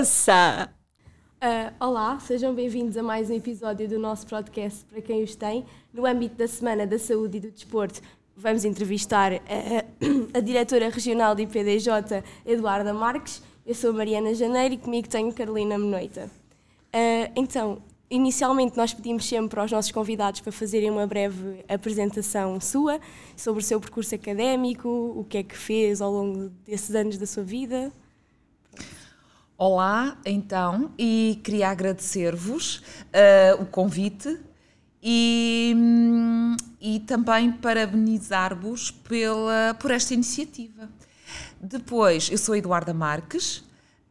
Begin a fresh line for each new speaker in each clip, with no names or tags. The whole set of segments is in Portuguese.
moça!
Uh, olá, sejam bem-vindos a mais um episódio do nosso podcast para quem os tem. No âmbito da Semana da Saúde e do Desporto, vamos entrevistar a, a diretora regional do IPDJ, Eduarda Marques. Eu sou Mariana Janeiro e comigo tenho Carolina Menoita. Uh, então, inicialmente nós pedimos sempre aos nossos convidados para fazerem uma breve apresentação sua sobre o seu percurso académico, o que é que fez ao longo desses anos da sua vida.
Olá, então, e queria agradecer-vos uh, o convite e, hum, e também parabenizar-vos pela, por esta iniciativa. Depois, eu sou Eduarda Marques.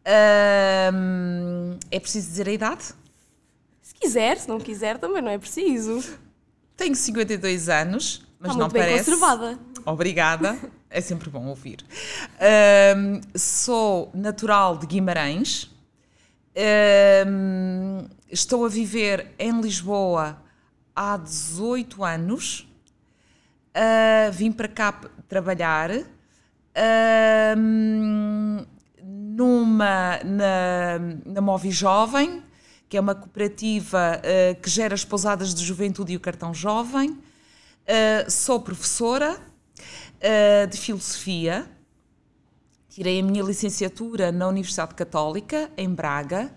Uh, é preciso dizer a idade?
Se quiser, se não quiser, também não é preciso.
Tenho 52 anos, mas
Está
não
muito bem
parece.
conservada.
Obrigada, é sempre bom ouvir. Um, sou natural de Guimarães, um, estou a viver em Lisboa há 18 anos, uh, vim para cá trabalhar. Um, numa, na, na Jovem, que é uma cooperativa uh, que gera as pousadas de juventude e o cartão jovem. Uh, sou professora uh, de filosofia. Tirei a minha licenciatura na Universidade Católica, em Braga.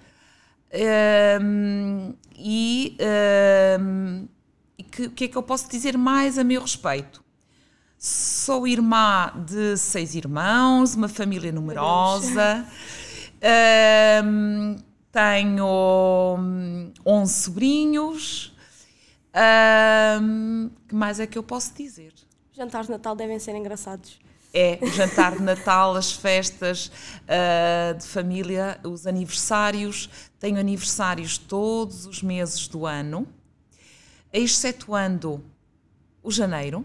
Um, e um, e que- o que é que eu posso dizer mais a meu respeito? Sou irmã de seis irmãos, uma família numerosa. Um, tenho hum, 11 sobrinhos. Um, que mais é que eu posso dizer?
Jantares de Natal devem ser engraçados.
É o jantar de Natal, as festas ah, de família, os aniversários. Tenho aniversários todos os meses do ano, excetuando o janeiro.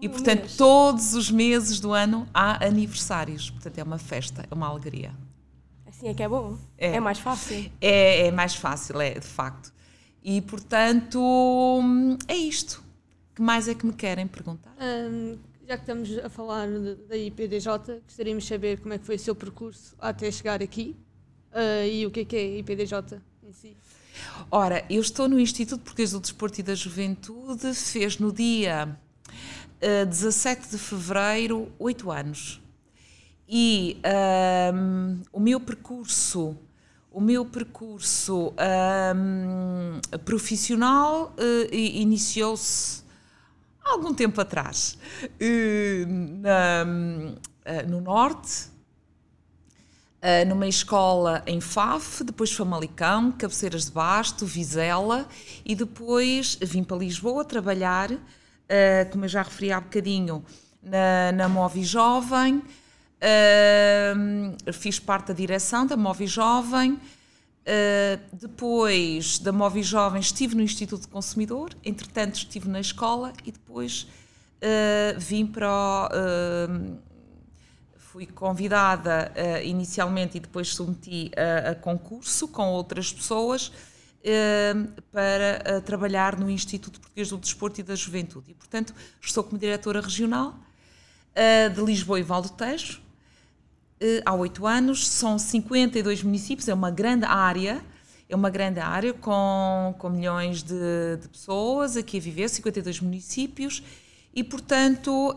E,
um
portanto,
mês.
todos os meses do ano há aniversários. Portanto, é uma festa, é uma alegria.
Assim é que é bom.
É.
É, mais fácil.
É, é mais fácil, é, de facto. E, portanto, hum, é isto. Que mais é que me querem perguntar?
Ahm, já que estamos a falar da IPDJ, gostaríamos de saber como é que foi o seu percurso até chegar aqui ah, e o que é que é a IPDJ em si.
Ora, eu estou no Instituto Português do Desporto e da Juventude, fez no dia eh, 17 de fevereiro oito anos. E ahm, o meu percurso, o meu percurso ahm, profissional i- iniciou-se algum tempo atrás, eh, na- eh, no Norte, Uh, numa escola em Faf, depois Famalicão, Cabeceiras de Basto, Vizela e depois vim para Lisboa trabalhar, como eu já referi há bocadinho, na, na Movi Jovem. Fiz parte da direção da Movi Jovem. Uh, depois da Movi Jovem estive no Instituto de Consumidor, entretanto estive na escola e depois uh, vim para o, uh, fui convidada eh, inicialmente e depois submeti a, concurso com outras pessoas para trabalhar no Instituto Português do Desporto e da Juventude. E, portanto, estou como diretora regional de Lisboa e Val do Tejo há oito anos. São 52 municípios, é uma grande área, é uma grande área com, com milhões de, de pessoas aqui a viver, 52 municípios. E, portanto,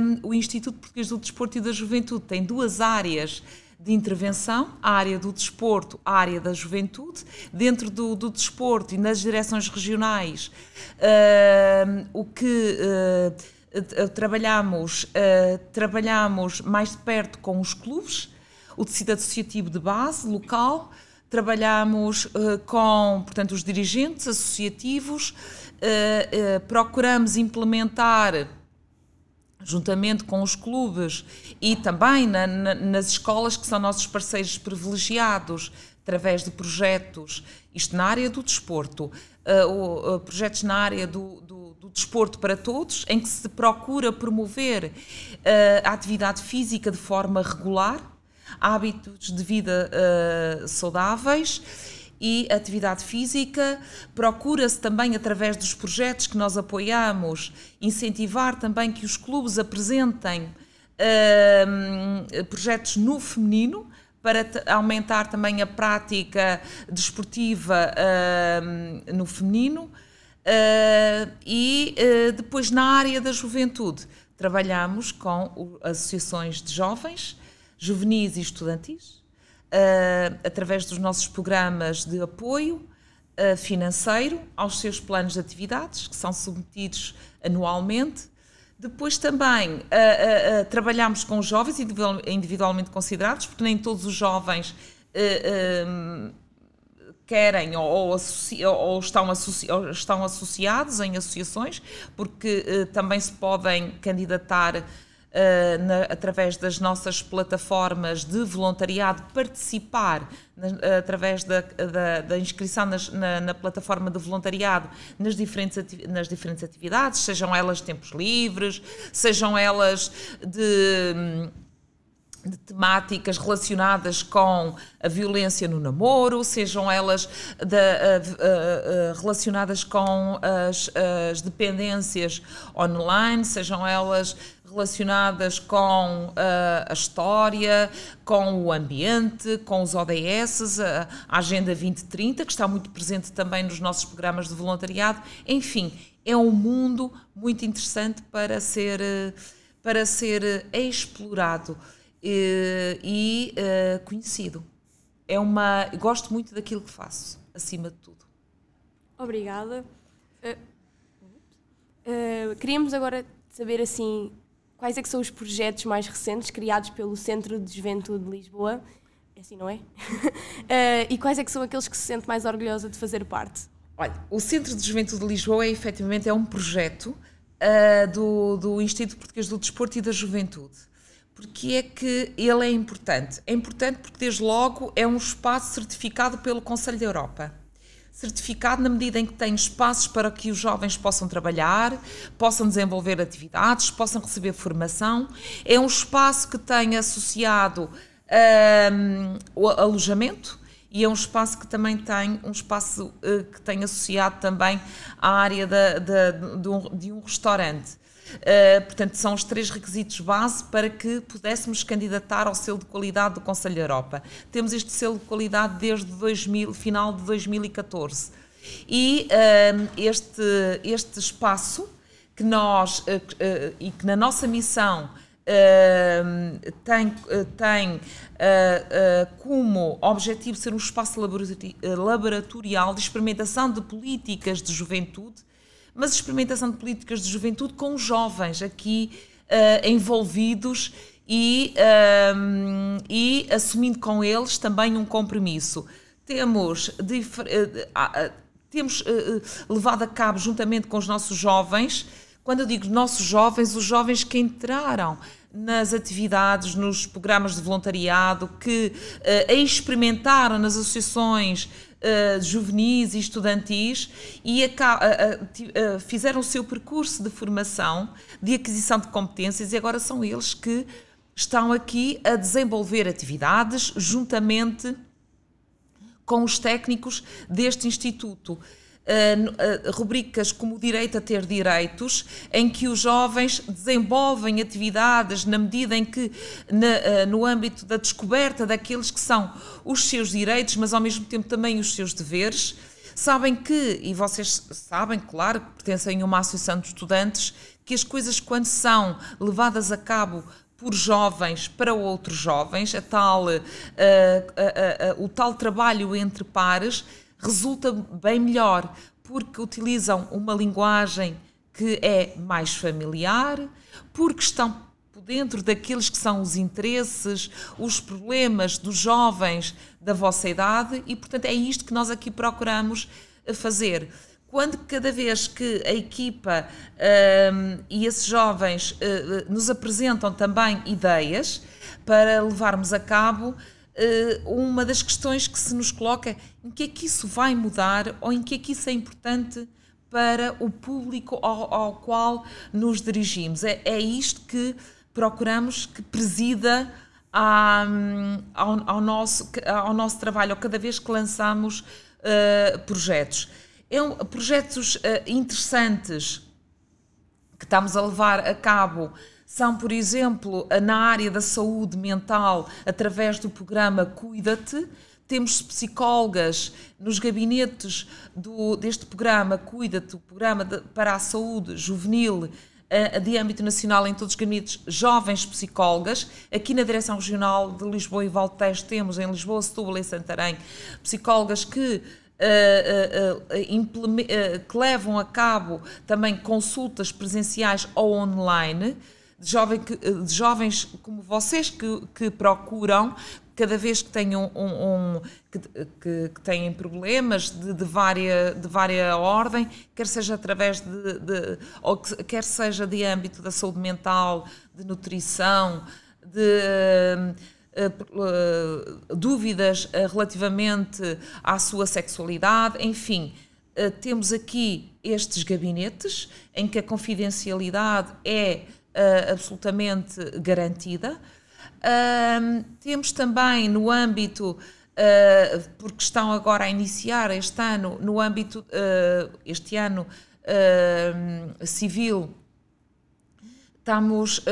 hum, o Instituto Português do Desporto e da Juventude tem duas áreas de intervenção, a área do desporto, a área da juventude. Dentro do, do desporto e nas direções regionais, hum, o que eh, eh, trabalhamos, eh, trabalhamos mais de perto com os clubes, o tecido associativo de base, local, trabalhamos eh, com, portanto, os dirigentes associativos, eh, eh, procuramos implementar juntamente com os clubes e também na- na- nas escolas que são nossos parceiros privilegiados, através de projetos, isto na área do desporto, uh, uh, projetos na área do, do- do desporto para todos, em que se procura promover uh, a atividade física de forma regular, hábitos de vida uh, saudáveis e atividade física. Procura-se também, através dos projetos que nós apoiamos, incentivar também que os clubes apresentem hum, projetos no feminino para aumentar também a prática desportiva uh, no feminino. Uh, e uh, depois, na área da juventude, trabalhamos com associações de jovens, juvenis e estudantis, através dos nossos programas de apoio financeiro aos seus planos de atividades, que são submetidos anualmente. Depois também uh, uh, uh, trabalhamos com jovens individualmente considerados, porque nem todos os jovens querem ou, associ, ou, estão associ, ou, estão associados em associações, porque também se podem candidatar uh, na, através das nossas plataformas de voluntariado, participar na, através da, da, da inscrição nas, na, na, plataforma de voluntariado nas diferentes, nas diferentes atividades, sejam elas tempos livres, sejam elas de de temáticas relacionadas com a violência no namoro, sejam elas de, uh, uh, relacionadas com as, as, dependências online, sejam elas relacionadas com a história, com o ambiente, com os ODS, a, a Agenda 2030, que está muito presente também nos nossos programas de voluntariado. Enfim, é um mundo muito interessante para ser, para ser explorado e, e uh, conhecido. É uma, gosto muito daquilo que faço, acima de tudo.
Obrigada. Uh, uh, queríamos agora saber assim quais é que são os projetos mais recentes criados pelo Centro de Juventude de Lisboa, é assim não é? e quais é que são aqueles que se sente mais orgulhosa de fazer parte?
Olha, o Centro de Juventude de Lisboa é efetivamente é um projeto do, do Instituto Português do Desporto e da Juventude. Porque é que ele é importante? É importante porque, desde logo, é um espaço certificado pelo Conselho da Europa certificado na medida em que tem espaços para que os jovens possam trabalhar, possam desenvolver atividades, possam receber formação. É um espaço que tem associado um, o alojamento e é um espaço que também tem um espaço uh, que tem associado também à área da, da, de, um, de um restaurante. Uh, portanto, são os três requisitos base para que pudéssemos candidatar ao selo de qualidade do Conselho da Europa. Temos este selo de qualidade desde 2000, final de 2014. E uh, este, este espaço que nós, uh, e que na nossa missão tem, tem como objetivo ser um espaço laboratorial de experimentação de políticas de juventude mas experimentação de políticas de juventude com jovens aqui uh, envolvidos e, uh, e assumindo com eles também um compromisso. Temos, uh, temos levado a cabo, juntamente com os nossos jovens, quando eu digo nossos jovens, os jovens que entraram nas atividades, nos programas de voluntariado, que experimentaram nas associações uh, juvenis e estudantis e a, fizeram o seu percurso de formação, de aquisição de competências e agora são eles que estão aqui a desenvolver atividades juntamente com os técnicos deste instituto. Uh, rubricas como o direito a ter direitos, em que os jovens desenvolvem atividades na medida em que, uh, no âmbito da descoberta daqueles que são os seus direitos, mas ao mesmo tempo também os seus deveres. Sabem que, e vocês sabem, claro, que pertencem a uma associação de estudantes, que as coisas, quando são levadas a cabo por jovens para outros jovens, a tal, o tal trabalho entre pares, resulta bem melhor, porque utilizam uma linguagem que é mais familiar, porque estão dentro daqueles que são os interesses, os problemas dos jovens da vossa idade e, portanto, é isto que nós aqui procuramos eh, fazer. Quando cada vez que a equipa um, e esses jovens uh, nos apresentam também ideias para levarmos a cabo, uma das questões que se nos coloca é em que é que isso vai mudar ou em que é que isso é importante para o público ao, ao qual nos dirigimos. É, é, isto que procuramos que presida à, ao, ao, nosso, ao nosso trabalho, cada vez que lançamos uh, projetos. É um, projetos uh, interessantes que estamos a levar a cabo são, por exemplo, na área da saúde mental, através do programa Cuida-te. Temos psicólogas nos gabinetes do, deste programa Cuida-te, o programa de, para a saúde juvenil de âmbito nacional em todos os gabinetes jovens psicólogas. Aqui na Direção Regional de Lisboa e Valtejo temos em Lisboa, Setúbal e Santarém psicólogas que Uh, uh, uh, que levam a cabo também consultas presenciais ou online de, jovem que, de jovens como vocês que, que procuram cada vez que tenham um, um que, que, que, têm problemas de, de, vária, de vária ordem, quer seja através de, de ou que, quer seja de âmbito da saúde mental, de nutrição, de uh, uh, dúvidas relativamente à sua sexualidade, enfim, uh, temos aqui estes gabinetes em que a confidencialidade é absolutamente garantida. temos também no âmbito, uh, porque estão agora a iniciar este ano, no âmbito, uh, este ano uh, civil, estamos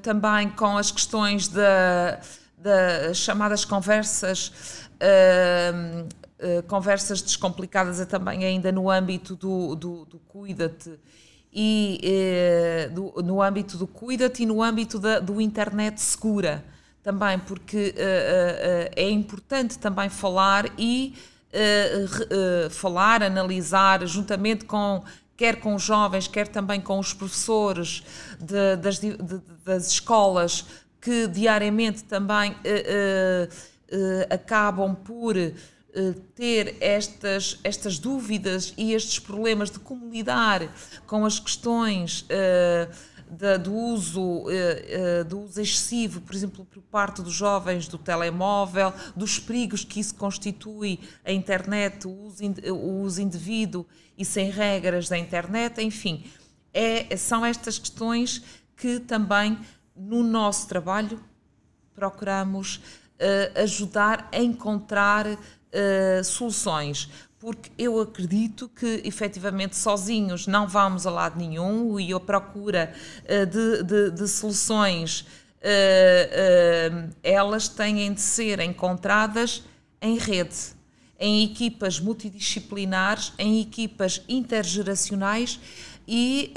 também com as questões das chamadas conversas. conversas descomplicadas é também ainda no âmbito do, do, do Cuida-te e eh, do, no âmbito do Cuida-te e no âmbito da, do internet segura também, porque eh, eh, é importante também falar e falar, analisar juntamente com quer com os jovens, quer também com os professores de, das, de, das, escolas que diariamente também acabam por eh, ter estas, estas dúvidas e estes problemas de como lidar com as questões uh, da, do, uso, uh, uh, do uso excessivo, por exemplo, por parte dos jovens do telemóvel, dos perigos que isso constitui a internet, o uso, o uso indevido e sem regras da internet, enfim, é, são estas questões que também no nosso trabalho procuramos ajudar a encontrar uh, soluções, porque eu acredito que efetivamente sozinhos não vamos a lado nenhum e a procura uh, de, de, de, soluções uh, elas têm de ser encontradas em rede, em equipas multidisciplinares, em equipas intergeracionais e,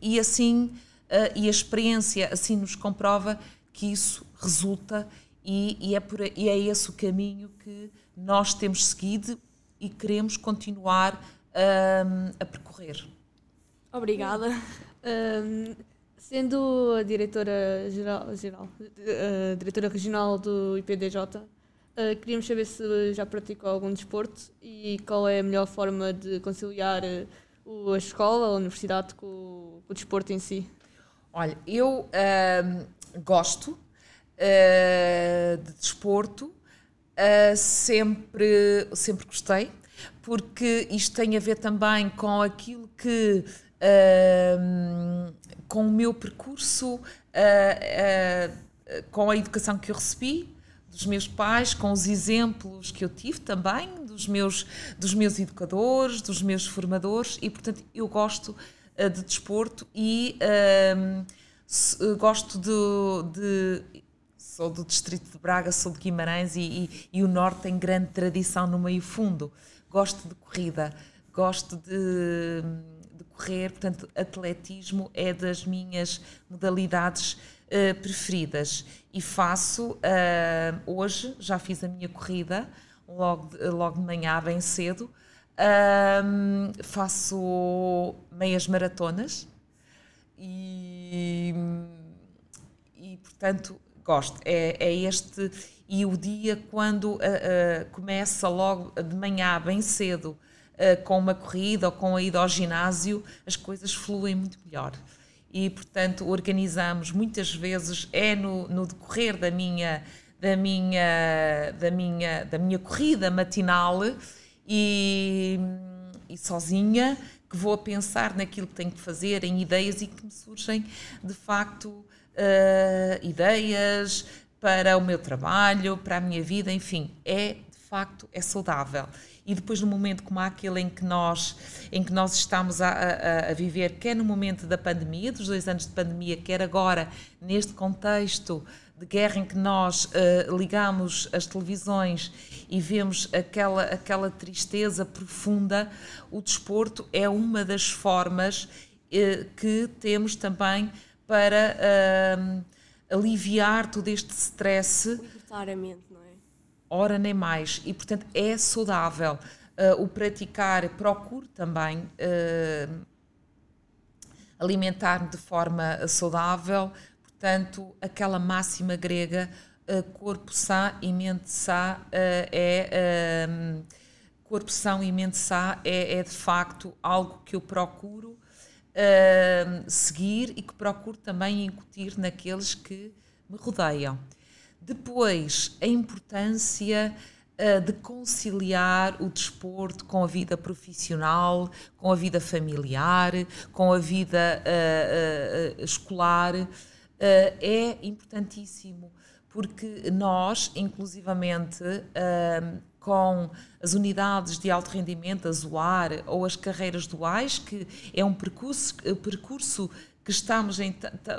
e assim e a experiência assim nos comprova que isso resulta e, e, é por, e é esse o caminho que nós temos seguido e queremos continuar um, a percorrer.
Obrigada.
Um, sendo a diretora geral, geral uh, diretora regional do IPDJ, uh, queríamos saber se já praticou algum desporto e qual é a melhor forma de conciliar uh, a escola, a universidade com, com, o desporto em si.
Olha, eu gosto uh, de desporto, uh, sempre, sempre gostei, porque isto tem a ver também com aquilo que. Uh, com o meu percurso, com a educação que eu recebi, dos meus pais, com os exemplos que eu tive também, dos meus, dos meus educadores, dos meus formadores, e portanto eu gosto uh, de desporto e uh, gosto de, de, sou do distrito de Braga, sou de Guimarães e, e, e, o Norte tem grande tradição no meio fundo. Gosto de corrida, gosto de, de correr, portanto, atletismo é das minhas modalidades uh, preferidas. E faço, uh, hoje já fiz a minha corrida, logo de, logo de manhã, bem cedo. Uh, faço meias maratonas e, e portanto gosto. É, é este. E o dia, quando uh, uh, começa logo de manhã, bem cedo, uh, com uma corrida ou com a ida ao ginásio, as coisas fluem muito melhor. E, portanto, organizamos muitas vezes, é no, no decorrer da minha, da, minha, da, minha, da minha corrida matinal e, e sozinha, que vou a pensar naquilo que tenho que fazer, em ideias e que me surgem, de facto, uh, ideias para o meu trabalho, para a minha vida, enfim, é de facto é saudável. E depois no momento como aquele em que nós, em que nós estamos a, a, a viver, quer no momento da pandemia, dos dois anos de pandemia, quer agora neste contexto de guerra em que nós uh, ligamos as televisões e vemos aquela, aquela tristeza profunda, o desporto é uma das formas uh, que temos também para uh, aliviar todo este stress.
Libertar a mente, não é?
Ora nem mais. E, portanto, é saudável. o praticar, procuro também alimentar-me de forma saudável, Portanto, aquela máxima grega, uh, corpo sã e mente sã, uh, é. Corpo são e mente sã é, é, de facto algo que eu procuro seguir e que procuro também incutir naqueles que me rodeiam. Depois, a importância uh, de conciliar o desporto com a vida profissional, com a vida familiar, com a vida uh, escolar. É importantíssimo, porque nós, inclusivamente, com as unidades de alto rendimento, a ZOAR ou as carreiras duais, que é um percurso, eh, percurso que estamos em,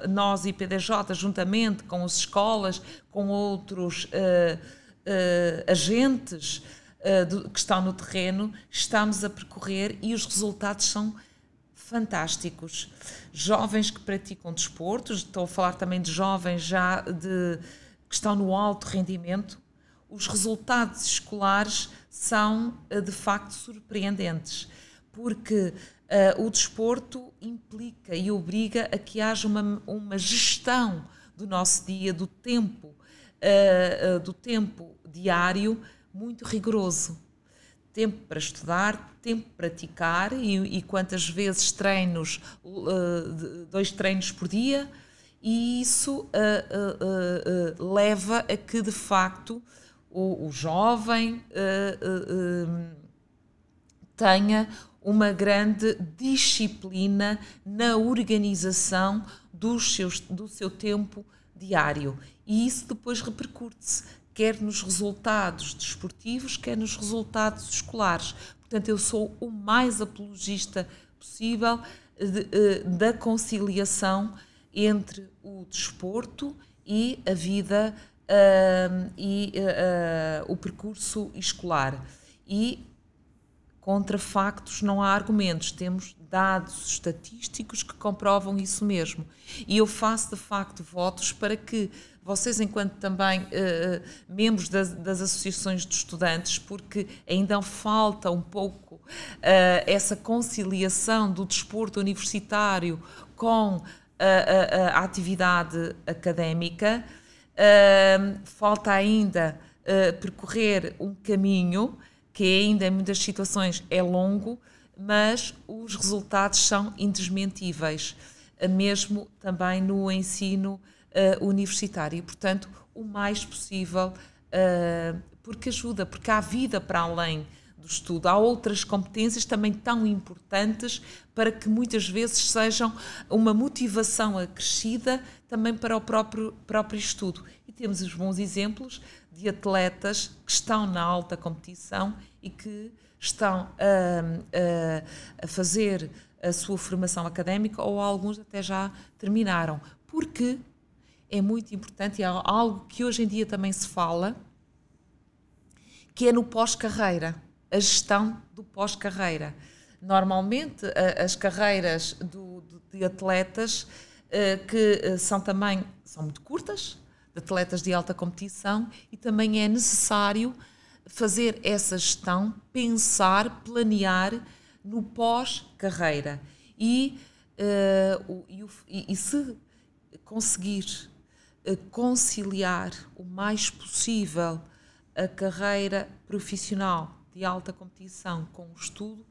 nós e PDJ, juntamente com as escolas, com outros uh, uh, agentes uh, do, que estão no terreno, estamos a percorrer e os resultados são fantásticos. Jovens que praticam desportos, estou a falar também de jovens já de, que estão no alto rendimento, os resultados escolares são eh, de facto surpreendentes, porque uh, o desporto implica e obriga a que haja uma, uma gestão do nosso dia, do tempo, uh, uh, do tempo diário muito rigoroso. Tempo para estudar, tempo para praticar e, e quantas vezes treinos, dois treinos por dia, e isso leva a que de facto o, o jovem tenha uma grande disciplina na organização dos seus, do seu tempo diário. E isso depois repercute-se quer nos resultados desportivos, quer nos resultados escolares. Portanto, eu sou o mais apologista possível de, da conciliação entre o desporto e a vida uh, e uh, o percurso escolar. E contra factos não há argumentos, temos dados estatísticos que comprovam isso mesmo. E eu faço de facto votos para que vocês, enquanto também uh, membros das, das, associações de estudantes, porque ainda falta um pouco uh, essa conciliação do desporto universitário com a, a, a atividade académica, falta ainda percorrer um caminho que ainda em muitas situações é longo, mas os resultados são indesmentíveis, mesmo também no ensino uh, universitária. E, portanto, o mais possível, uh, porque ajuda, porque há vida para além do estudo. Há outras competências também tão importantes para que muitas vezes sejam uma motivação acrescida também para o próprio, próprio estudo. E temos os bons exemplos de atletas que estão na alta competição e que estão a, a, a fazer a sua formação académica ou alguns até já terminaram. Porque é muito importante e é algo que hoje em dia também se fala, que é no pós-carreira, a gestão do pós-carreira. Normalmente, as carreiras do, de atletas que eh, são também são muito curtas, de atletas de alta competição, e também é necessário fazer essa gestão, pensar, planear no pós-carreira. E, uh, e, e, se conseguir conciliar o mais possível a carreira profissional de alta competição com o estudo,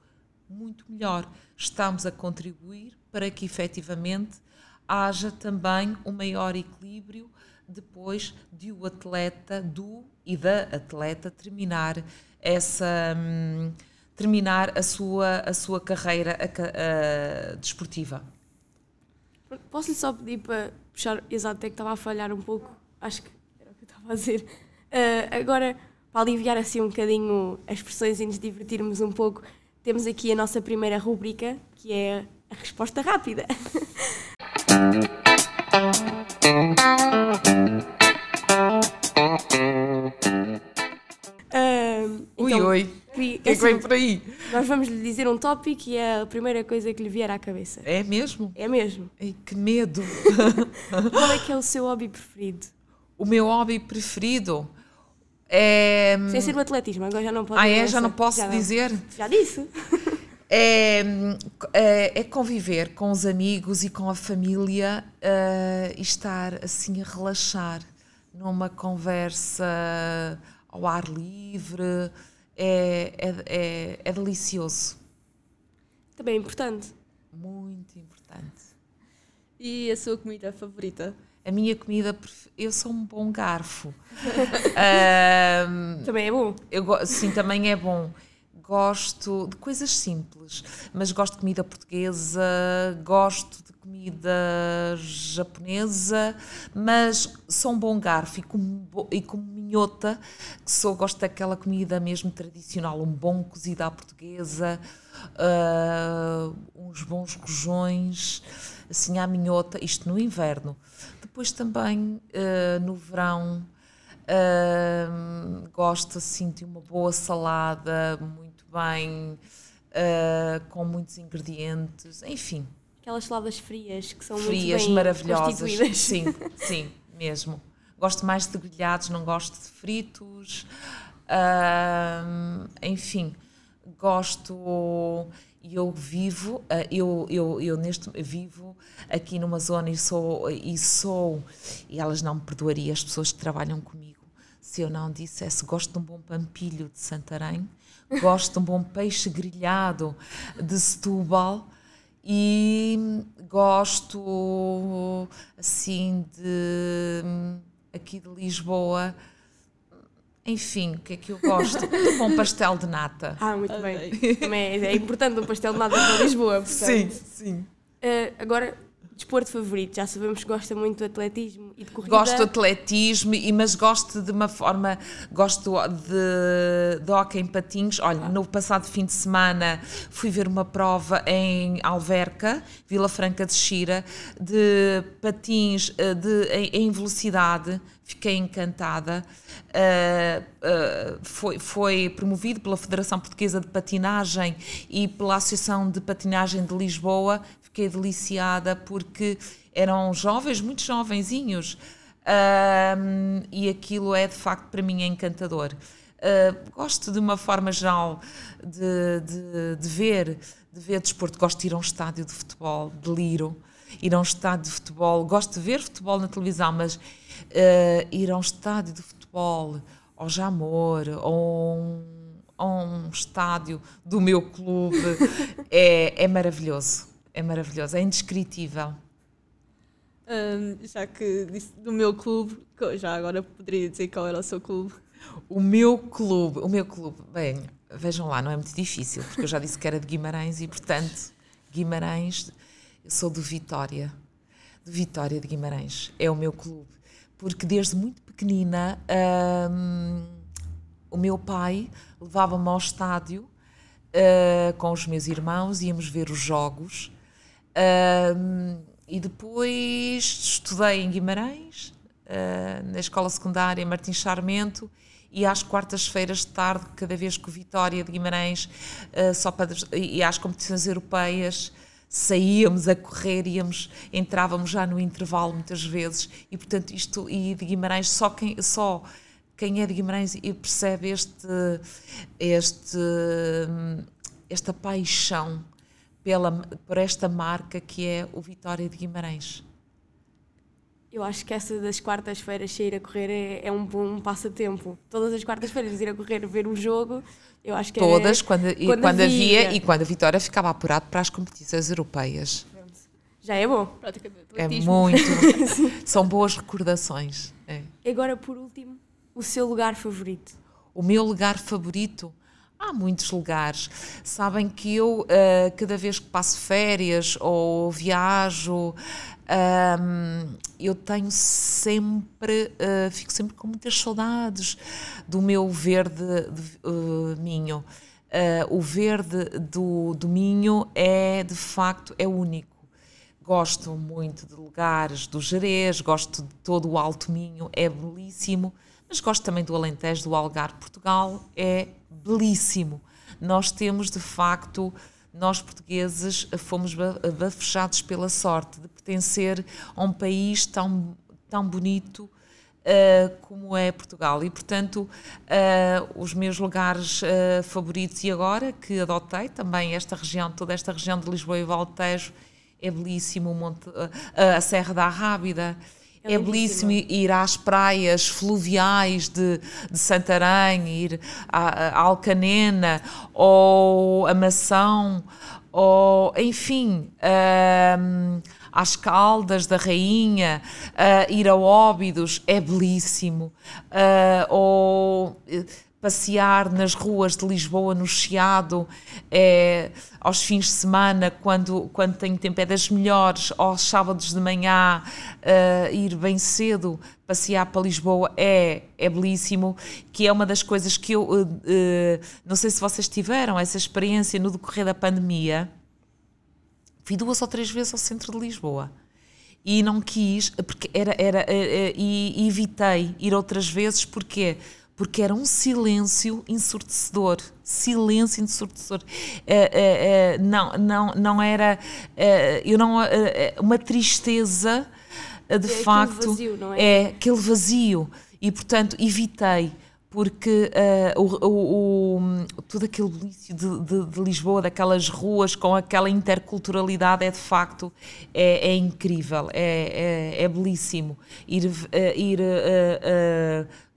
muito melhor. Estamos a contribuir para que efetivamente haja também um maior equilíbrio depois de o atleta, do e da atleta terminar essa hum, terminar a sua a sua carreira a, a, desportiva.
Posso lhe só pedir para puxar, exato, é que estava a falhar um pouco, acho que era o que eu estava a dizer. Uh, agora, para aliviar assim um bocadinho as pressões e nos divertirmos um pouco, temos aqui a nossa primeira rúbrica, que é a resposta rápida. Ahm,
Ui,
então,
ui.
queria-
O que é que
assim,
vem por aí?
nós vamos lhe dizer um tópico e é a primeira coisa que lhe vier à cabeça.
É mesmo?
É mesmo.
Ai, que medo.
Qual é que é o seu hobby preferido?
O meu hobby preferido é.
Sem ser o atletismo, agora já não pode
Ah, é? Já
essa.
não posso
Já
dizer?
Já disse.
É, é, é conviver com os amigos e com a família eh, e estar assim a relaxar numa conversa ao ar livre. É, é, é, é delicioso.
Também é importante.
Muito importante.
E a sua comida favorita?
A minha comida, eu sou um bom garfo. Ahm,
Também é bom.
eu, sim, também é bom. Gosto de coisas simples, mas gosto de comida portuguesa, gosto de comida japonesa, mas sou um bom garfo e como, e como minhota, que sou, gosto daquela comida mesmo tradicional, um bom cozido à portuguesa, ah, uns bons rojões, assim à minhota, isto no inverno. Depois também ah, no verão Ahm, gosto assim de uma boa salada, muito bem, ah, com muitos ingredientes, enfim,
Aquelas saladas frias que são
frias,
muito bem
maravilhosas. Sim, sim, mesmo. Gosto mais de grelhados, não gosto de fritos. Ahm, enfim, gosto e eu vivo, ah, eu, eu, eu neste vivo aqui numa zona e sou e sou e elas não me perdoariam as pessoas que trabalham comigo se eu não dissesse gosto de um bom pampilho de Santarém, gosto de um bom peixe grelhado de Setúbal e gosto assim de aqui de Lisboa. Enfim, o que é que eu gosto? De um bom pastel de nata.
Ah, muito bem. Também é, é importante um pastel de nada para Lisboa. Portanto.
sim.
Ah, agora, desporto favorito. Já sabemos que gosta muito do atletismo e de corrida.
Gosto de atletismo, mas gosto de uma forma. Gosto de, de hockey em patins. Olha, no passado fim de semana fui ver uma prova em Alverca, Vila Franca de Xira, de patins eh, de, em, em velocidade. Fiquei encantada. Uh, uh, foi, foi promovido pela Federação Portuguesa de Patinagem e pela Associação de Patinagem de Lisboa. Fiquei deliciada porque eram jovens, muito jovenzinhos, e aquilo é de facto para mim é encantador. Uh, gosto de uma forma geral de, de, de ver de ver desporto, gosto de ir a um estádio de futebol, deliro, ir a um estádio de futebol, gosto de ver futebol na televisão, mas uh, ir a um estádio de futebol, ao Jamor, ou um, a um estádio do meu clube, é, é maravilhoso, é maravilhoso, é indescritível.
Hum, já que disse do meu clube, já agora poderia dizer qual era o seu clube.
O meu clube, o meu clube, bem, vejam lá, não é muito difícil, porque eu já disse que era de Guimarães e, portanto, Guimarães, eu sou do Vitória, de Vitória de Guimarães, é o meu clube, porque desde muito pequenina hum, o meu pai levava-me ao estádio uh, com os meus irmãos, íamos ver os jogos. Hum, e depois estudei em Guimarães, uh, na escola secundária Martins Charmento, e às quartas-feiras de tarde, cada vez que o Vitória de Guimarães, uh, só para, e às competições europeias, saíamos a correr, íamos, entrávamos já no intervalo muitas vezes, e portanto isto, e de Guimarães, só quem, só quem é de Guimarães e percebe este, este, esta paixão pela, por esta marca que é o Vitória de Guimarães.
Eu acho que essa das quartas-feiras sair a correr é, é um bom passatempo. Todas as quartas-feiras ir a correr ver um jogo, eu acho que é-
Todas, quando, e
quando
quando, havia,
havia.
e quando a Vitória ficava apurado para as competições europeias.
já é bom.
Praticamente.
É muito. são boas recordações. é.
E agora, por último, o seu lugar favorito.
O meu lugar favorito. Há muitos lugares. Sabem que eu, uh, cada vez que passo férias ou viajo, um, eu tenho sempre, uh, fico sempre com muitas saudades do meu verde de, uh, Minho. o verde do, do Minho é, de facto, é único. Gosto muito de lugares do Jerez, gosto de todo o Alto Minho, é belíssimo mas gosto também do Alentejo, do Algarve. Portugal é belíssimo. Nós temos, de facto, nós portugueses fomos bafejados pela sorte de pertencer a um país tão, tão bonito uh, como é Portugal. E, portanto, uh, os meus lugares uh, favoritos, e agora que adotei também esta região, toda esta região de Lisboa e Valtejo, é belíssimo, Monte, a Serra da Rábida é, belíssimo ir às praias fluviais de, de Santarém, ir a, a Alcanena ou a Mação, ou enfim. Um, às Caldas da Rainha, uh, ir a Óbidos é belíssimo. Uh, ou passear nas ruas de Lisboa, no Chiado, é, aos fins de semana, quando, quando tenho tempo, é das melhores, aos sábados de manhã, uh, ir bem cedo, passear para Lisboa, é, é belíssimo, que é uma das coisas que eu, uh, uh, não sei se vocês tiveram essa experiência no decorrer da pandemia, fui duas ou três vezes ao centro de Lisboa. E não quis, porque era, era, e evitei ir outras vezes, porque porque era um silêncio ensurdecedor. Silêncio ensurdecedor. Uh, uh, uh, não, não, não era. eu não. uma tristeza, de é facto.
Vazio, não é?
é aquele vazio. E, portanto, evitei porque o, o, o, todo aquele belício de, de, de, Lisboa, daquelas ruas com aquela interculturalidade é de facto é, é incrível, é, é, é, belíssimo. Ir, ir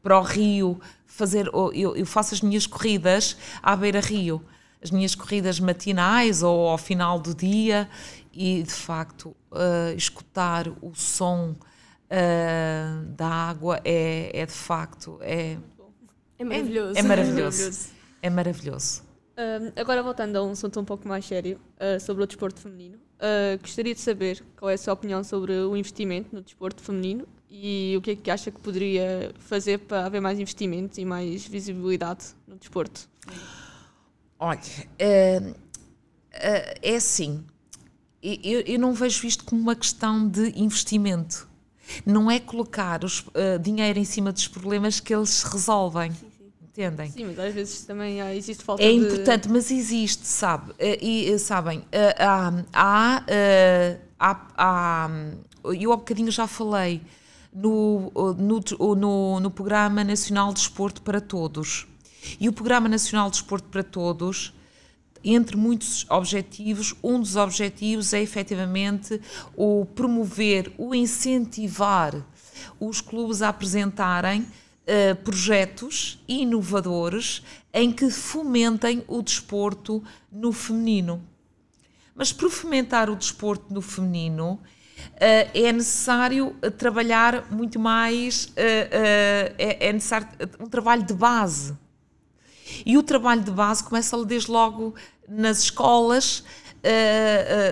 para o Rio, fazer, eu, eu faço as minhas corridas à beira-rio, as minhas corridas matinais ou ao final do dia e de facto uh, escutar o som uh, da água é, é de facto é,
é maravilhoso.
É, é maravilhoso. É maravilhoso.
Uh, agora voltando a um assunto um pouco mais sério sobre o desporto feminino, gostaria de saber qual é a sua opinião sobre o investimento no desporto feminino e o que é que acha que poderia fazer para haver mais investimento e mais visibilidade no desporto?
Olha, é, é assim, eu, eu, não vejo isto como uma questão de investimento. Não é colocar os, uh, dinheiro em cima dos problemas que eles resolvem. Sim, sim. Entendem?
Sim, mas às vezes também há, existe falta
é
de...
É importante, mas existe, sabe? E, sabem, há, há, há, há, eu há bocadinho já falei, no, no, no, no Programa Nacional de Desporto para Todos. E o Programa Nacional de Desporto para Todos, entre muitos objetivos, um dos objetivos é efetivamente o promover, o incentivar os clubes a apresentarem uh, projetos inovadores em que fomentem o desporto no feminino. Mas para fomentar o desporto no feminino, é necessário trabalhar muito mais, uh, é, é, necessário um trabalho de base. E o trabalho de base começa desde logo nas escolas,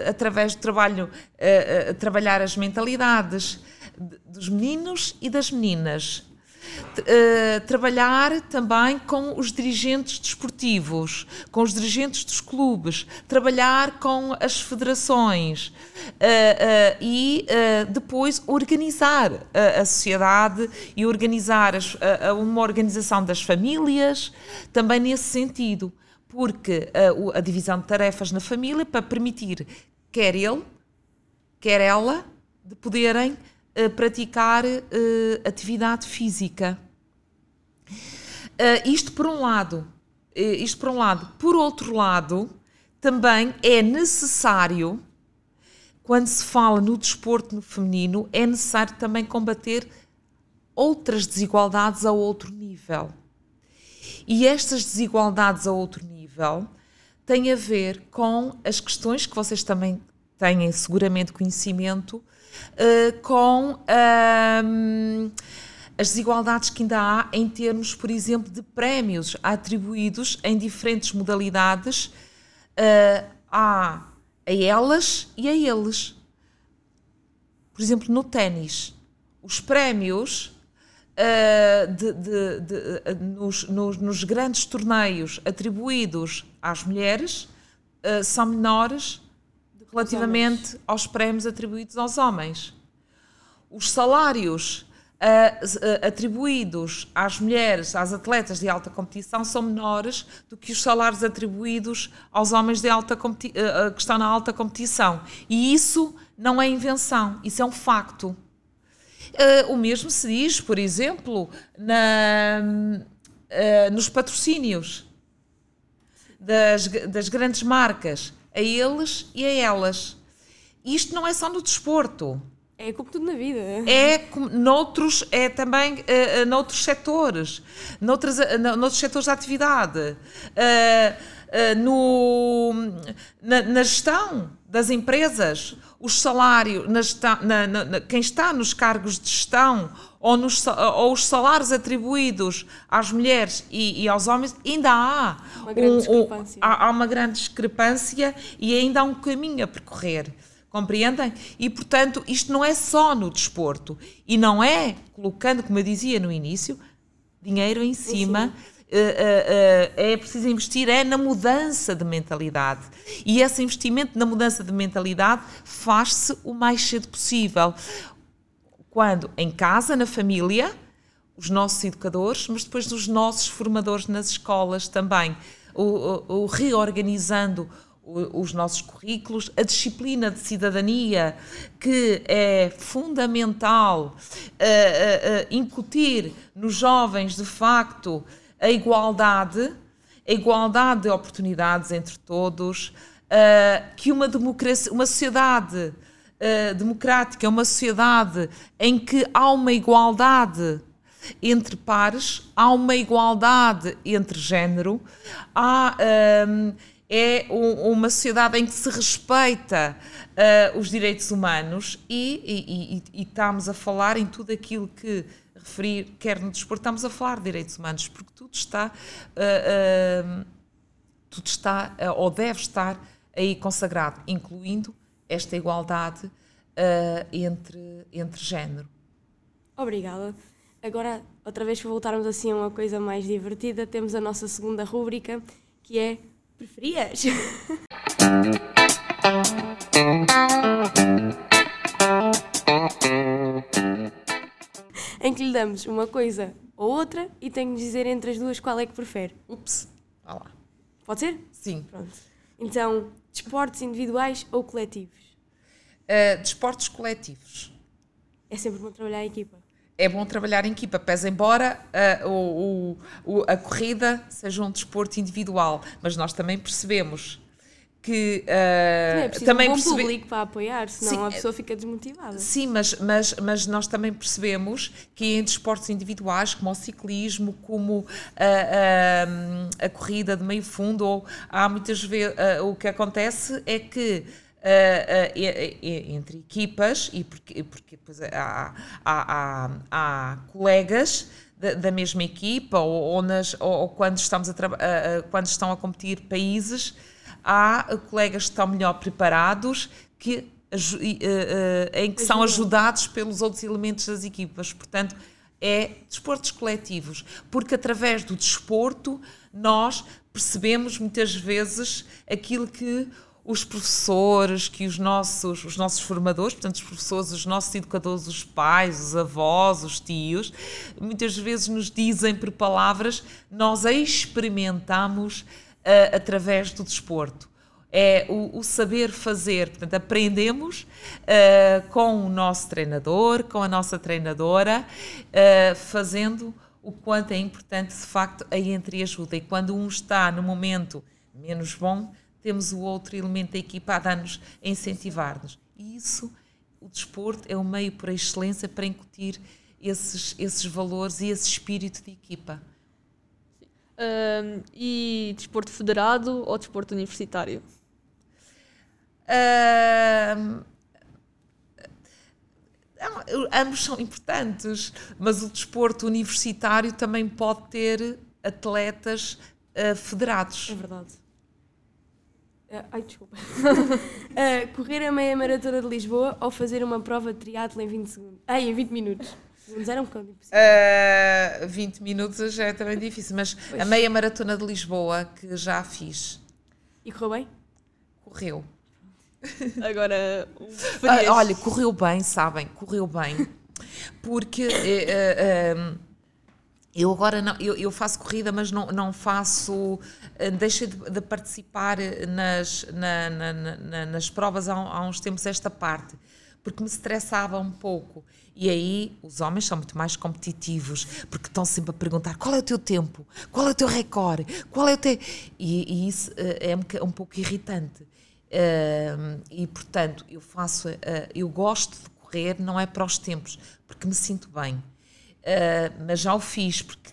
através do trabalho, trabalhar as mentalidades dos meninos e das meninas, uh, trabalhar também com os dirigentes desportivos, com os dirigentes dos clubes, trabalhar com as federações uh, uh, e depois organizar a, a, sociedade e organizar as, uma organização das famílias, também nesse sentido, porque a, a divisão de tarefas na família para permitir quer ele, quer ela, de poderem praticar uh, atividade física. Uh, isto por um lado. Uh, isto por um lado. Por outro lado, também é necessário, quando se fala no desporto no feminino, é necessário também combater outras desigualdades a outro nível. E estas desigualdades a outro nível têm a ver com as questões que vocês também têm seguramente conhecimento uh, com uh, as desigualdades que ainda há em termos, por exemplo, de prémios atribuídos em diferentes modalidades uh, a, a elas e a eles. Por exemplo, no ténis, os prémios uh, de, de, de, uh, nos, nos, nos, grandes torneios atribuídos às mulheres são menores relativamente aos prémios atribuídos aos homens. Os salários uh, atribuídos às mulheres, às atletas de alta competição, são menores do que os salários atribuídos aos homens de alta uh, que estão na alta competição. E isso não é invenção, isso é um facto. Uh, o mesmo se diz, por exemplo, na, nos patrocínios das, das grandes marcas, a eles e a elas. Isto não é só no desporto.
É como tudo na vida.
É como noutros, é também uh, noutros setores, noutros, uh, noutros setores de atividade, uh, uh, no, na, na, gestão das empresas, os salários, na, na, quem está nos cargos de gestão ou, nos, ou os salários atribuídos às mulheres e, e aos homens, ainda há
uma grande um, discrepância.
Um, há, há uma grande discrepância e ainda há um caminho a percorrer. Compreendem? E, portanto, isto não é só no desporto. E não é colocando, como eu dizia no início, dinheiro em cima. Uh, uh, uh, é preciso investir é na mudança de mentalidade. E esse investimento na mudança de mentalidade faz-se o mais cedo possível. Quando em casa, na família, os nossos educadores, mas depois os nossos formadores nas escolas também, o, o, o reorganizando os nossos currículos, a disciplina de cidadania, que é fundamental uh, uh, uh, incutir nos jovens, de facto, a igualdade, a igualdade de oportunidades entre todos, que uma democracia, uma sociedade democrática é uma sociedade em que há uma igualdade entre pares, há uma igualdade entre género, há é um, uma sociedade em que se respeita uh, os direitos humanos e, e, e, e, estamos a falar em tudo aquilo que referir, quer no desporto, estamos a falar de direitos humanos, porque tudo está, uh, uh, tudo está ou deve estar aí consagrado, incluindo esta igualdade entre, entre género.
Obrigada. Agora, outra vez para voltarmos assim a uma coisa mais divertida, temos a nossa segunda rúbrica, que é preferias? em que lhe damos uma coisa ou outra e tem que dizer entre as duas qual é que prefere.
Ups, vá lá.
Pode ser?
Sim.
Pronto. Então, desportos individuais ou coletivos?
Uh, desportos coletivos.
É sempre bom trabalhar em equipa
é bom trabalhar em equipa, pese embora uh, o, o, a corrida seja um desporto individual, mas nós também percebemos que uh,
é também um percebe... público para apoiar, senão sim, a pessoa fica desmotivada.
Sim, mas, mas, mas nós também percebemos que em desportos individuais, como o ciclismo, como a, ah, a, a corrida de meio fundo, ou há muitas vezes uh, o que acontece é que Uh, uh, entre equipas e porque, porque depois há, há, há, há colegas da, da, mesma equipa ou, ou, nas, ou, ou quando, estamos a quando estão a competir países, há colegas que estão melhor preparados que, uh, em que são ajudados pelos outros elementos das equipas. Portanto, é desportos coletivos, porque através do desporto nós percebemos muitas vezes aquilo que os professores, que os nossos, os nossos formadores, portanto, os professores, os nossos educadores, os pais, os avós, os tios, muitas vezes nos dizem por palavras, nós experimentamos uh, através do desporto. É o, o, saber fazer, portanto, aprendemos uh, com o nosso treinador, com a nossa treinadora, uh, fazendo o quanto é importante, de facto, a entreajuda. E quando um está no momento menos bom, temos o outro elemento da equipa a dar-nos, a incentivar-nos. E isso, o desporto é o meio por excelência para incutir esses, esses valores e esse espírito de equipa.
Um, e desporto federado ou desporto universitário?
Não, ambos são importantes, mas o desporto universitário também pode ter atletas uh, federados.
É verdade. Uh, ai, desculpa. uh, correr a meia maratona de Lisboa ou fazer uma prova de triatlo em 20 segundos? Ai, em 20 minutos. Segundos era um bocado impossível.
Uh, 20 minutos já é também difícil, mas pois. a meia maratona de Lisboa, que já fiz.
E correu bem?
Correu.
Agora,
ah, olha, correu bem, sabem, correu bem. Porque uh, uh, eu agora não, eu, eu, faço corrida, mas não, não faço, uh, deixei de, de participar nas, na, na, na, nas provas há, há uns tempos esta parte, porque me estressava um pouco. E aí os homens são muito mais competitivos, porque estão sempre a perguntar qual é o teu tempo, qual é o teu recorde, qual é o teu. E, e isso é um, um pouco irritante. Uh, e portanto, eu faço, uh, eu gosto de correr, não é para os tempos, porque me sinto bem. Uh, mas já o fiz porque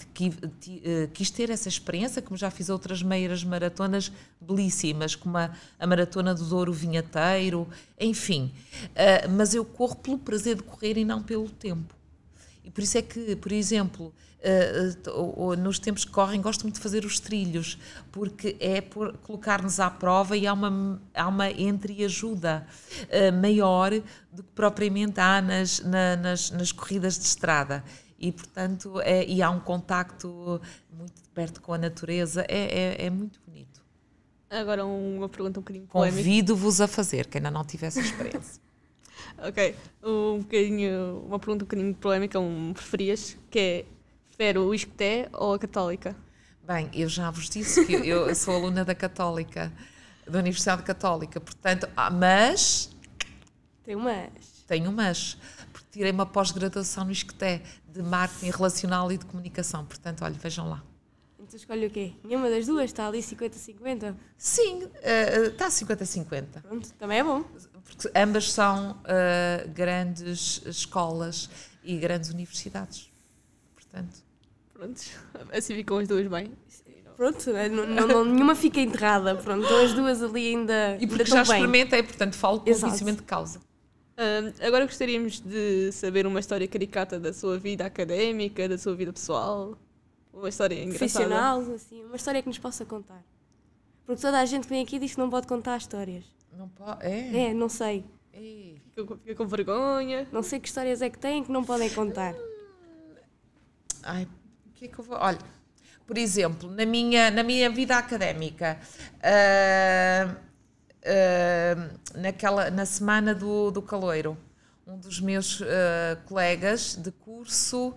quis ter essa experiência, como já fiz outras meias maratonas belíssimas, como a, a Maratona do Douro Vinhateiro, enfim. mas eu corro pelo prazer de correr e não pelo tempo. E por isso é que, por exemplo, uh, uh, nos tempos que correm, gosto muito de fazer os trilhos, porque é por colocar-nos à prova e há uma, há uma entreajuda uh, maior do que propriamente há nas, na, nas, nas corridas de estrada. E, portanto, é, e há um contacto muito de perto com a natureza, é, é, é muito bonito.
Agora uma pergunta um bocadinho
polémica. Convido-vos a fazer, que ainda não tivesse experiência.
ok, um bocadinho, uma pergunta um bocadinho polémica, um preferias, que é prefere o Isqueté ou a Católica?
Bem, eu já vos disse que eu sou aluna da Católica, da Universidade Católica, portanto, ah, mas.
Tem um mas.
Tenho um mas. Porque tirei uma pós-graduação no Isqueté de marketing relacional e de comunicação, portanto, olha, vejam lá.
Então escolhe o quê? Nenhuma das duas? Está ali 50-50?
Sim, uh, está 50-50.
Pronto, também é bom.
Porque ambas são uh, grandes escolas e grandes universidades. Portanto.
Pronto, assim ficam as duas bem.
Pronto, não, não, não, nenhuma fica enterrada. Pronto, estão as duas ali ainda.
E porque
ainda
já experimentei, portanto falo com conhecimento de causa.
Agora gostaríamos de saber uma história caricata da sua vida académica, da sua vida pessoal. Uma história engraçada.
Profissional, assim, uma história que nos possa contar. Porque toda a gente que vem aqui diz que não pode contar histórias.
Não pode? É?
É, não sei.
Fica, fica com vergonha.
Não sei que histórias é que têm que não podem contar.
Ai, que é que eu vou. Olha, por exemplo, na minha, na minha vida académica, uh, uh, naquela, na semana do, do caloiro, um dos meus uh, colegas de curso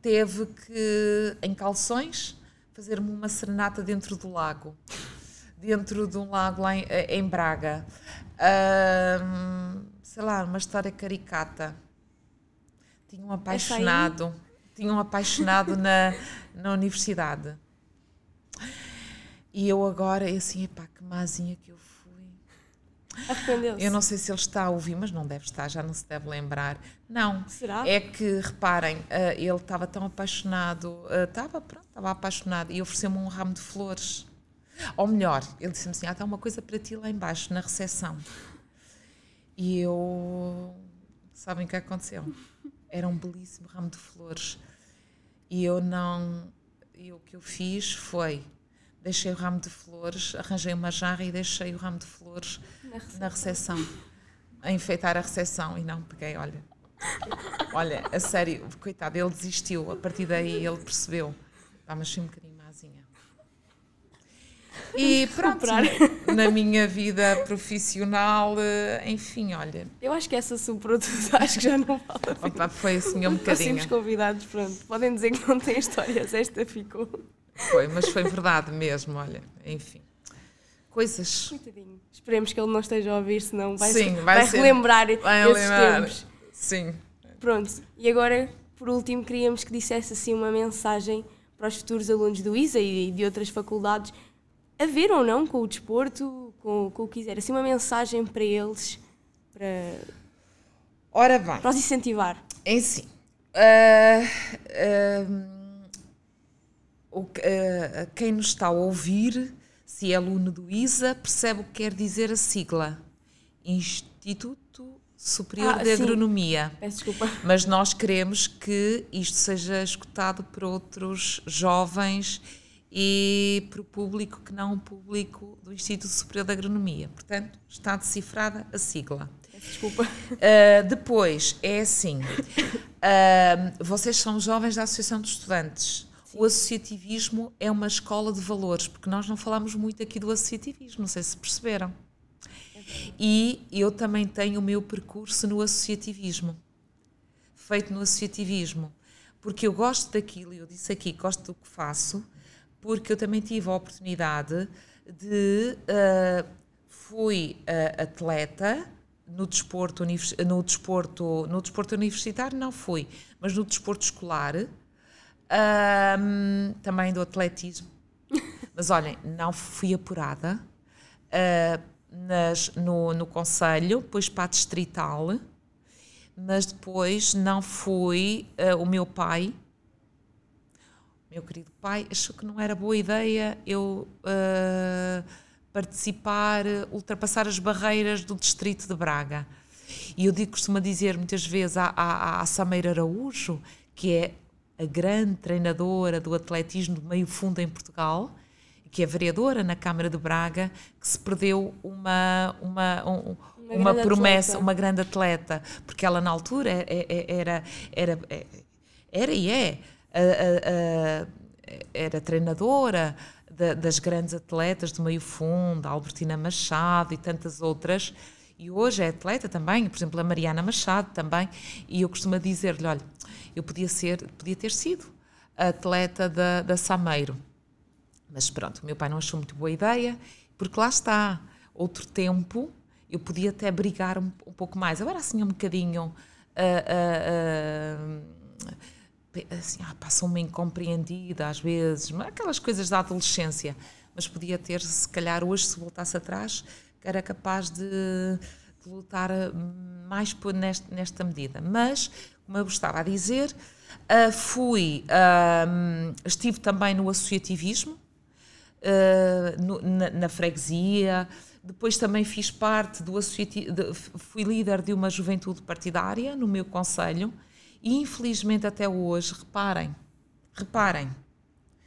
teve que, em calções, fazer-me uma serenata dentro do lago. Dentro de um lago lá em, em Braga. sei lá, uma história caricata. Tinha um apaixonado tinha um apaixonado na, na universidade. E eu agora, assim, epá, que mazinha que eu.
Arrependeu-se.
Eu não sei se ele está a ouvir, mas não deve estar, já não se deve lembrar. Não.
Será?
É que, reparem, uh, ele estava tão apaixonado, uh, estava, pronto, estava apaixonado e ofereceu-me um ramo de flores. Ou melhor, ele disse-me assim: ah, está uma coisa para ti lá embaixo, na recepção. E eu. Sabem o que aconteceu? Era um belíssimo ramo de flores. E eu não. E o que eu fiz foi. Deixei o ramo de flores, arranjei uma jarra e deixei o ramo de flores na recepção. A enfeitar a recepção. E não peguei, olha. Olha, a sério, coitado, ele desistiu. A partir daí ele percebeu. Pá, mas fui um bocadinho e pronto, na minha vida profissional, eh, enfim, olha.
Eu acho que essa superou tudo, acho que já não vale a pena.
Opa, foi assim um bocadinho.
Próximos convidados, pronto, podem dizer que não têm histórias, esta ficou.
Foi, mas foi verdade mesmo, olha, enfim. Coisas.
Coitadinho. Esperemos que ele não esteja a ouvir, senão vai,
Sim,
vai,
vai
relembrar
vai
esses
lembrar.
tempos.
Sim.
Pronto, e agora, por último, queríamos que dissesse assim uma mensagem para os futuros alunos do ISA e de outras faculdades a ver ou não com o desporto, com, com o que quiser. Assim, uma mensagem para eles, para,
Ora bem,
para os incentivar.
Em si. Uh, uh, uh, quem nos está a ouvir, se é aluno do ISA, percebe o que quer dizer a sigla. Instituto Superior
Ah,
de
sim.
Agronomia.
Peço desculpa.
Mas nós queremos que isto seja escutado por outros jovens e por público que não o público do Instituto Superior de Agronomia. Portanto, está decifrada a sigla.
Peço desculpa.
Uh, depois, é assim: uh, vocês são jovens da Associação de Estudantes. O associativismo é uma escola de valores, porque nós não falamos muito aqui do associativismo, não sei se perceberam. E eu também tenho o meu percurso no associativismo, feito no associativismo, porque eu gosto daquilo, eu disse aqui, gosto do que faço, porque eu também tive a oportunidade de. uh, fui uh, atleta no desporto, no, desporto, no desporto universitário, não fui, mas no desporto escolar, ahm, também do atletismo. Mas olhem, não fui apurada ah, nas, no, no Conselho, depois para a Distrital, mas depois não fui. ah, o meu pai, meu querido pai, achou que não era boa ideia eu ah, participar, ultrapassar as barreiras do distrito de Braga. E eu digo, costumo dizer muitas vezes à, à, à Sameira Araújo, que é a grande treinadora do atletismo de meio fundo em Portugal, que é vereadora na Câmara de Braga, que se perdeu uma, uma, um-
Uma
uma promessa,
atleta.
uma grande atleta, porque ela na altura é- é- era, era, era e é, era treinadora da- das grandes atletas do meio fundo, Albertina Machado e tantas outras, e hoje é atleta também, por exemplo, a Mariana Machado também, e eu costumo dizer-lhe, olha, eu podia, ser, podia ter sido atleta da, da Sameiro, mas pronto, o meu pai não achou muito boa ideia, porque lá está, outro tempo eu podia até brigar um, um pouco mais. Agora assim um bocadinho. ah, ah, pe- assim, ah, passam-me incompreendida às vezes, aquelas coisas da adolescência. Mas podia ter, se calhar hoje, se voltasse atrás, era capaz de, de lutar ah, mais por neste- nesta medida. Mas, como eu estava a dizer, ah, fui, ah, estive também no associativismo, uh, no- na, na freguesia. Depois também fiz parte do associativo, fui líder de uma juventude partidária no meu conselho e infelizmente até hoje, reparem, reparem,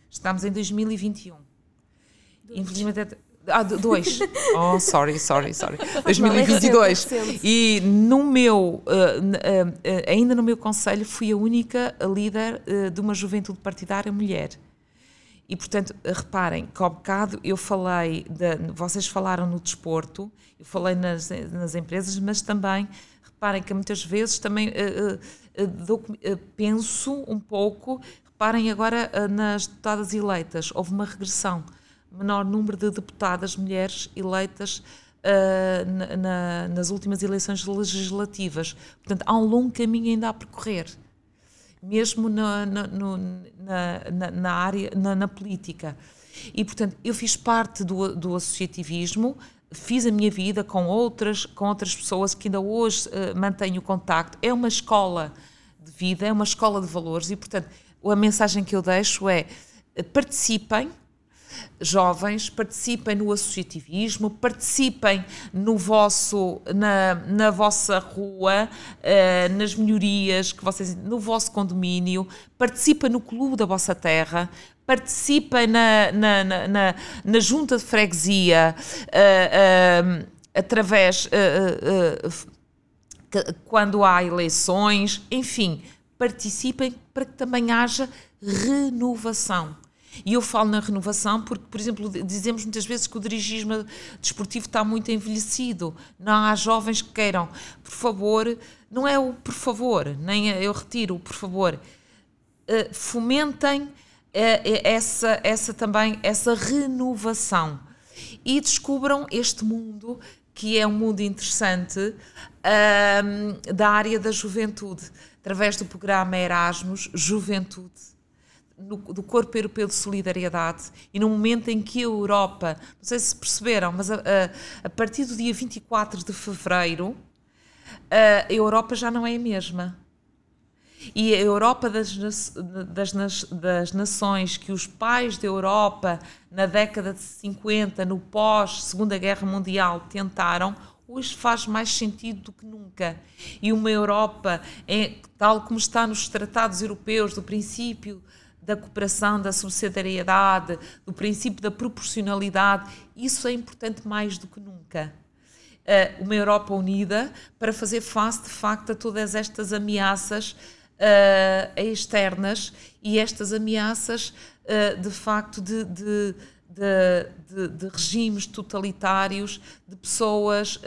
estamos em 2021. Infelizmente ah, do- dois. Oh, sorry, sorry, sorry.
mal, é
2022.
recente, é recente.
E no meu, uh, n- uh, uh, ainda no meu conselho, fui a única líder uh, de uma juventude partidária mulher. E, portanto, reparem que ao bocado eu falei, de, vocês falaram no desporto, eu falei nas, nas empresas, mas também, reparem que muitas vezes também eh, eh, eh, dou- eh, penso um pouco, reparem agora eh, nas deputadas eleitas, houve uma regressão, menor número de deputadas mulheres eleitas eh, na- na- nas últimas eleições legislativas. Portanto, há um longo caminho ainda a percorrer mesmo na, na, área, na, política. E, portanto, eu fiz parte do, do associativismo, fiz a minha vida com outras, com outras pessoas que ainda hoje eh, mantenho contacto. É uma escola de vida, é uma escola de valores e, portanto, a mensagem que eu deixo é participem, jovens, participem no associativismo, participem no vosso, na, na vossa rua, eh, nas melhorias que vocês, no vosso condomínio, participem no clube da vossa terra, participem na, na, na, na, na junta de freguesia, eh, eh, através. quando há eleições, enfim, participem para que também haja renovação. E eu falo na renovação porque, por exemplo, dizemos muitas vezes que o dirigismo desportivo está muito envelhecido. Não há jovens que queiram, por favor, não é o por favor, nem eu retiro o por favor, eh, fomentem eh, eh, essa, essa também essa renovação. E descubram este mundo que é um mundo interessante da área da juventude através do programa Erasmus Juventude no- do Corpo Europeu de Solidariedade e no momento em que a Europa, não sei se perceberam, mas a, a- a partir do dia 24 de fevereiro a Europa já não é a mesma. E a Europa das, das, das nações que os pais da Europa, na década de 50, no pós-Segunda Guerra Mundial, tentaram, hoje faz mais sentido do que nunca. E uma Europa, é, tal como está nos tratados europeus, do princípio da cooperação, da solidariedade, do princípio da proporcionalidade, isso é importante mais do que nunca. Uh, uma Europa unida para fazer face, de facto, a todas estas ameaças uh, externas e estas ameaças, uh, de facto, de, de, de, de, regimes totalitários, de pessoas,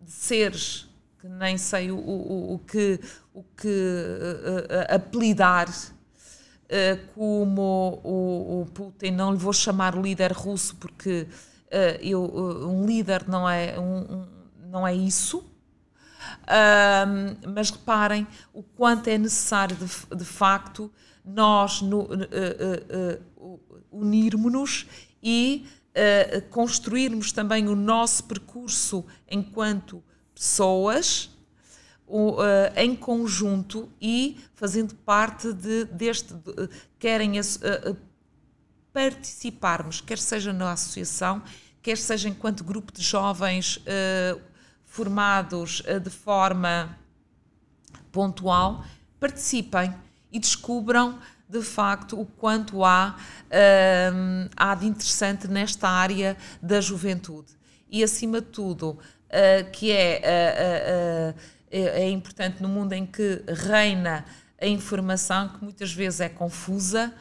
de seres que nem sei o, o, o que, o que uh, apelidar uh, como o, o, Putin, não lhe vou chamar líder russo porque uh, eu, um líder não é, um, não é isso, mas reparem o quanto é necessário de, de facto nós no, unirmos-nos e construirmos também o nosso percurso enquanto pessoas uh, em conjunto e fazendo parte de, deste, de, querem uh, participarmos, quer seja na associação, quer seja enquanto grupo de jovens formados de forma pontual, participem e descubram de facto o quanto há, há de interessante nesta área da juventude. E acima de tudo, uh, que é uh, é, é importante no mundo em que reina a informação, que muitas vezes é confusa,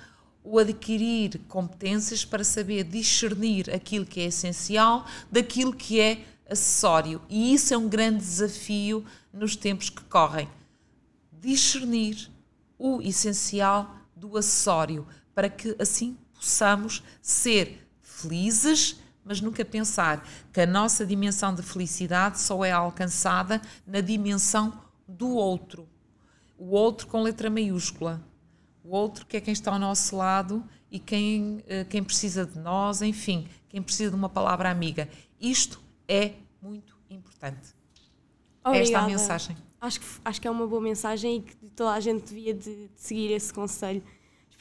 o adquirir competências para saber discernir aquilo que é essencial daquilo que é acessório. E isso é um grande desafio nos tempos que correm. Discernir o essencial do acessório, para que assim possamos ser felizes mas nunca pensar que a nossa dimensão de felicidade só é alcançada na dimensão do outro. O outro com letra maiúscula. O outro que é quem está ao nosso lado e quem, eh, quem precisa de nós, enfim, quem precisa de uma palavra amiga. Isto é muito importante. Obrigada. Esta é a mensagem.
Acho que, acho que é uma boa mensagem e que toda a gente devia de, de seguir esse conselho.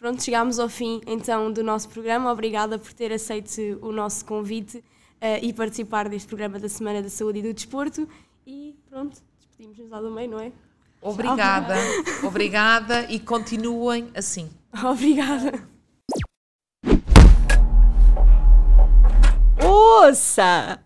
Pronto, chegámos ao fim então do nosso programa. Obrigada por ter aceito o nosso convite uh, e participar deste programa da Semana da Saúde e do Desporto. E pronto, despedimos-nos lá do meio, não é?
Obrigada, obrigada e continuem assim.
Obrigada.
Ouça!